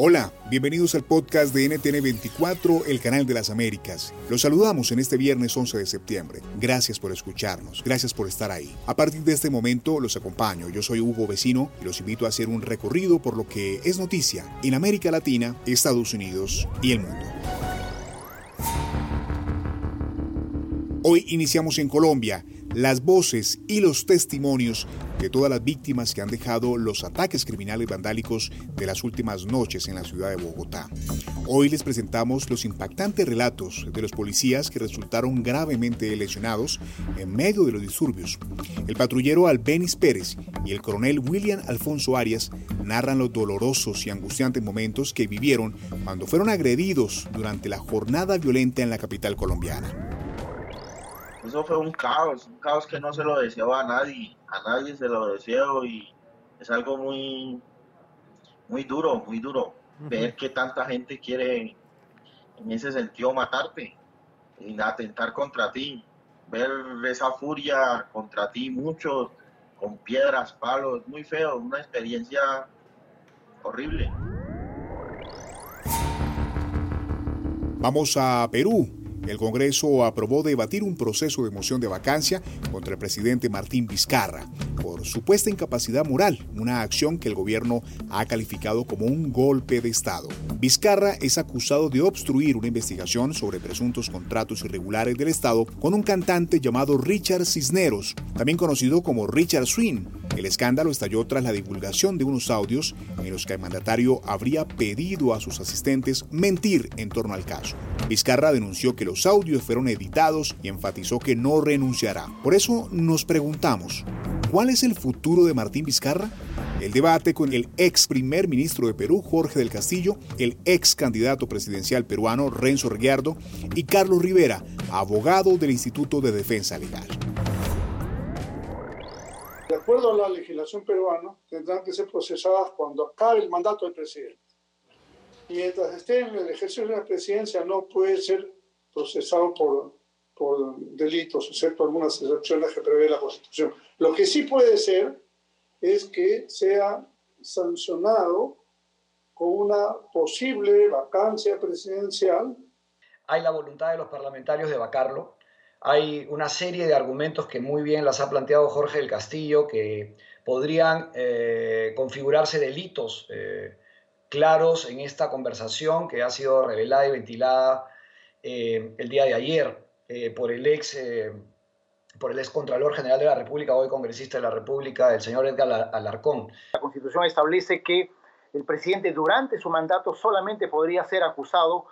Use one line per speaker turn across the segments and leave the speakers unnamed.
Hola, bienvenidos al podcast de NTN24, el canal de las Américas. Los saludamos en este viernes 11 de septiembre. Gracias por escucharnos, gracias por estar ahí. A partir de este momento los acompaño. Yo soy Hugo Vecino y los invito a hacer un recorrido por lo que es noticia en América Latina, Estados Unidos y el mundo. Hoy iniciamos en Colombia las voces y los testimonios de todas las víctimas que han dejado los ataques criminales vandálicos de las últimas noches en la ciudad de Bogotá. Hoy les presentamos los impactantes relatos de los policías que resultaron gravemente lesionados en medio de los disturbios. El patrullero Albenis Pérez y el coronel William Alfonso Arias narran los dolorosos y angustiantes momentos que vivieron cuando fueron agredidos durante la jornada violenta en la capital colombiana.
Eso fue un caos, un caos que no se lo deseo a nadie, a nadie se lo deseo y es algo muy, muy duro, muy duro. Ver que tanta gente quiere en ese sentido matarte y atentar contra ti. Ver esa furia contra ti, muchos con piedras, palos, muy feo, una experiencia horrible.
Vamos a Perú, el Congreso aprobó debatir un proceso de moción de vacancia contra el presidente Martín Vizcarra por supuesta incapacidad moral, una acción que el gobierno ha calificado como un golpe de Estado. Vizcarra es acusado de obstruir una investigación sobre presuntos contratos irregulares del Estado con un cantante llamado Richard Cisneros, también conocido como Richard Swing. El escándalo estalló tras la divulgación de unos audios en los que el mandatario habría pedido a sus asistentes mentir en torno al caso. Vizcarra denunció que los audios fueron editados y enfatizó que no renunciará. Por eso nos preguntamos, ¿cuál es el futuro de Martín Vizcarra? El debate con el ex primer ministro de Perú, Jorge del Castillo, el ex candidato presidencial peruano, Renzo Reguiardo, y Carlos Rivera, abogado del Instituto de Defensa Legal.
De acuerdo a la legislación peruana, tendrán que ser procesadas cuando acabe el mandato del presidente mientras esté en el ejercicio de la presidencia no puede ser procesado por, por delitos, excepto algunas excepciones que prevé la Constitución. Lo que sí puede ser es que sea sancionado con una posible vacancia presidencial.
Hay la voluntad de los parlamentarios de vacarlo. Hay una serie de argumentos que muy bien las ha planteado Jorge del Castillo que podrían eh, configurarse delitos. Eh, claros en esta conversación que ha sido revelada y ventilada eh, el día de ayer eh, por el ex eh, por el ex Contralor General de la República, hoy congresista de la República, el señor Edgar Alarcón.
La Constitución establece que el presidente durante su mandato solamente podría ser acusado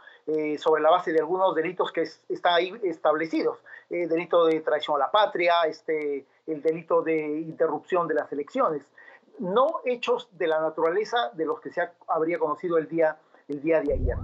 sobre la base de algunos delitos que están ahí establecidos. delito de traición a la patria, este, el delito de interrupción de las elecciones no hechos de la naturaleza de los que se habría conocido el día, el día de ayer.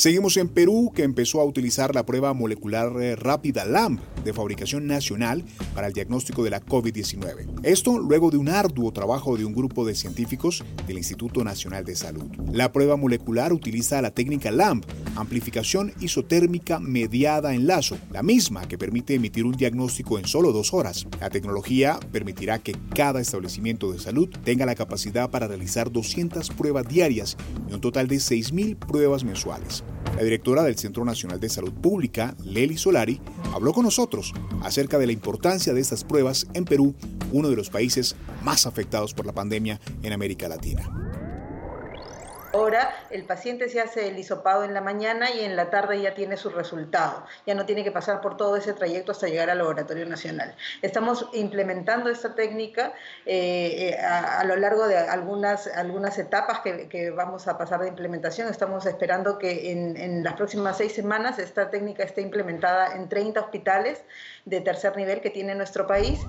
Seguimos en Perú, que empezó a utilizar la prueba molecular eh, rápida LAMP de fabricación nacional para el diagnóstico de la COVID-19. Esto luego de un arduo trabajo de un grupo de científicos del Instituto Nacional de Salud. La prueba molecular utiliza la técnica LAMP, amplificación isotérmica mediada en lazo, la misma que permite emitir un diagnóstico en solo dos horas. La tecnología permitirá que cada establecimiento de salud tenga la capacidad para realizar 200 pruebas diarias y un total de 6.000 pruebas mensuales. La directora del Centro Nacional de Salud Pública, Leli Solari, habló con nosotros acerca de la importancia de estas pruebas en Perú, uno de los países más afectados por la pandemia en América Latina.
Ahora el paciente se hace el hisopado en la mañana y en la tarde ya tiene su resultado. Ya no tiene que pasar por todo ese trayecto hasta llegar al laboratorio nacional. Estamos implementando esta técnica eh, eh, a, lo largo de algunas, algunas etapas que, vamos a pasar de implementación. Estamos esperando que en, en las próximas seis semanas esta técnica esté implementada en 30 hospitales de tercer nivel que tiene nuestro país.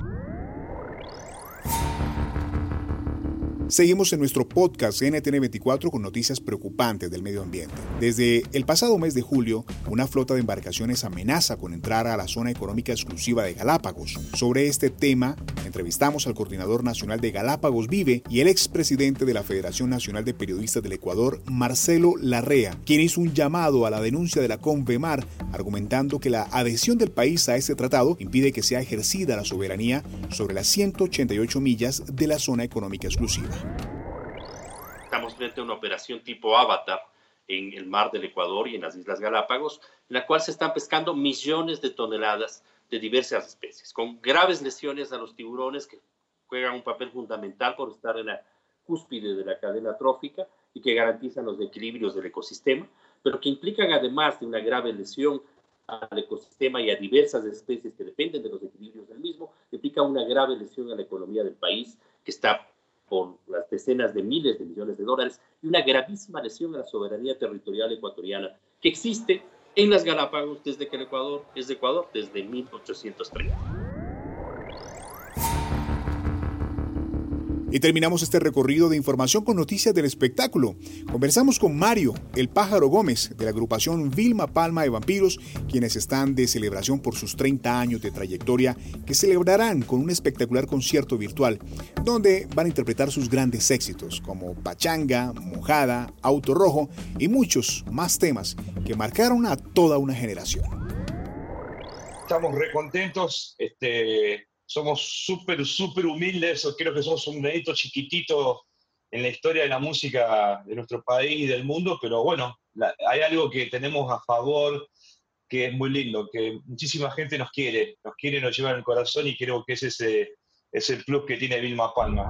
Seguimos en nuestro podcast NTN24 con noticias preocupantes del medio ambiente. Desde el pasado mes de julio, una flota de embarcaciones amenaza con entrar a la zona económica exclusiva de Galápagos. Sobre este tema, entrevistamos al coordinador nacional de Galápagos Vive y el expresidente de la Federación Nacional de Periodistas del Ecuador, Marcelo Larrea, quien hizo un llamado a la denuncia de la CONVEMAR, argumentando que la adhesión del país a este tratado impide que sea ejercida la soberanía sobre las 188 millas de la zona económica exclusiva.
Estamos frente a una operación tipo Avatar en el mar del Ecuador y en las Islas Galápagos, en la cual se están pescando millones de toneladas de diversas especies, con graves lesiones a los tiburones que juegan un papel fundamental por estar en la cúspide de la cadena trófica y que garantizan los equilibrios del ecosistema, pero que implican además de una grave lesión al ecosistema y a diversas especies que dependen de los equilibrios del mismo, implica una grave lesión a la economía del país que está por las decenas de miles de millones de dólares y una gravísima lesión a la soberanía territorial ecuatoriana que existe en las Galápagos desde que el Ecuador es de Ecuador, desde 1830.
Y terminamos este recorrido de información con noticias del espectáculo. Conversamos con Mario, el pájaro Gómez, de la agrupación Vilma Palma de Vampiros, quienes están de celebración por sus 30 años de trayectoria, que celebrarán con un espectacular concierto virtual, donde van a interpretar sus grandes éxitos, como Pachanga, Mojada, Auto Rojo y muchos más temas que marcaron a toda una generación.
Estamos recontentos, este, somos súper, súper humildes, creo que somos un dedito chiquitito en la historia de la música de nuestro país y del mundo, pero bueno, hay algo que tenemos a favor que es muy lindo, que muchísima gente nos quiere, nos quiere, nos lleva en el corazón y creo que ese es, ese, es el plus que tiene Vilma Palma.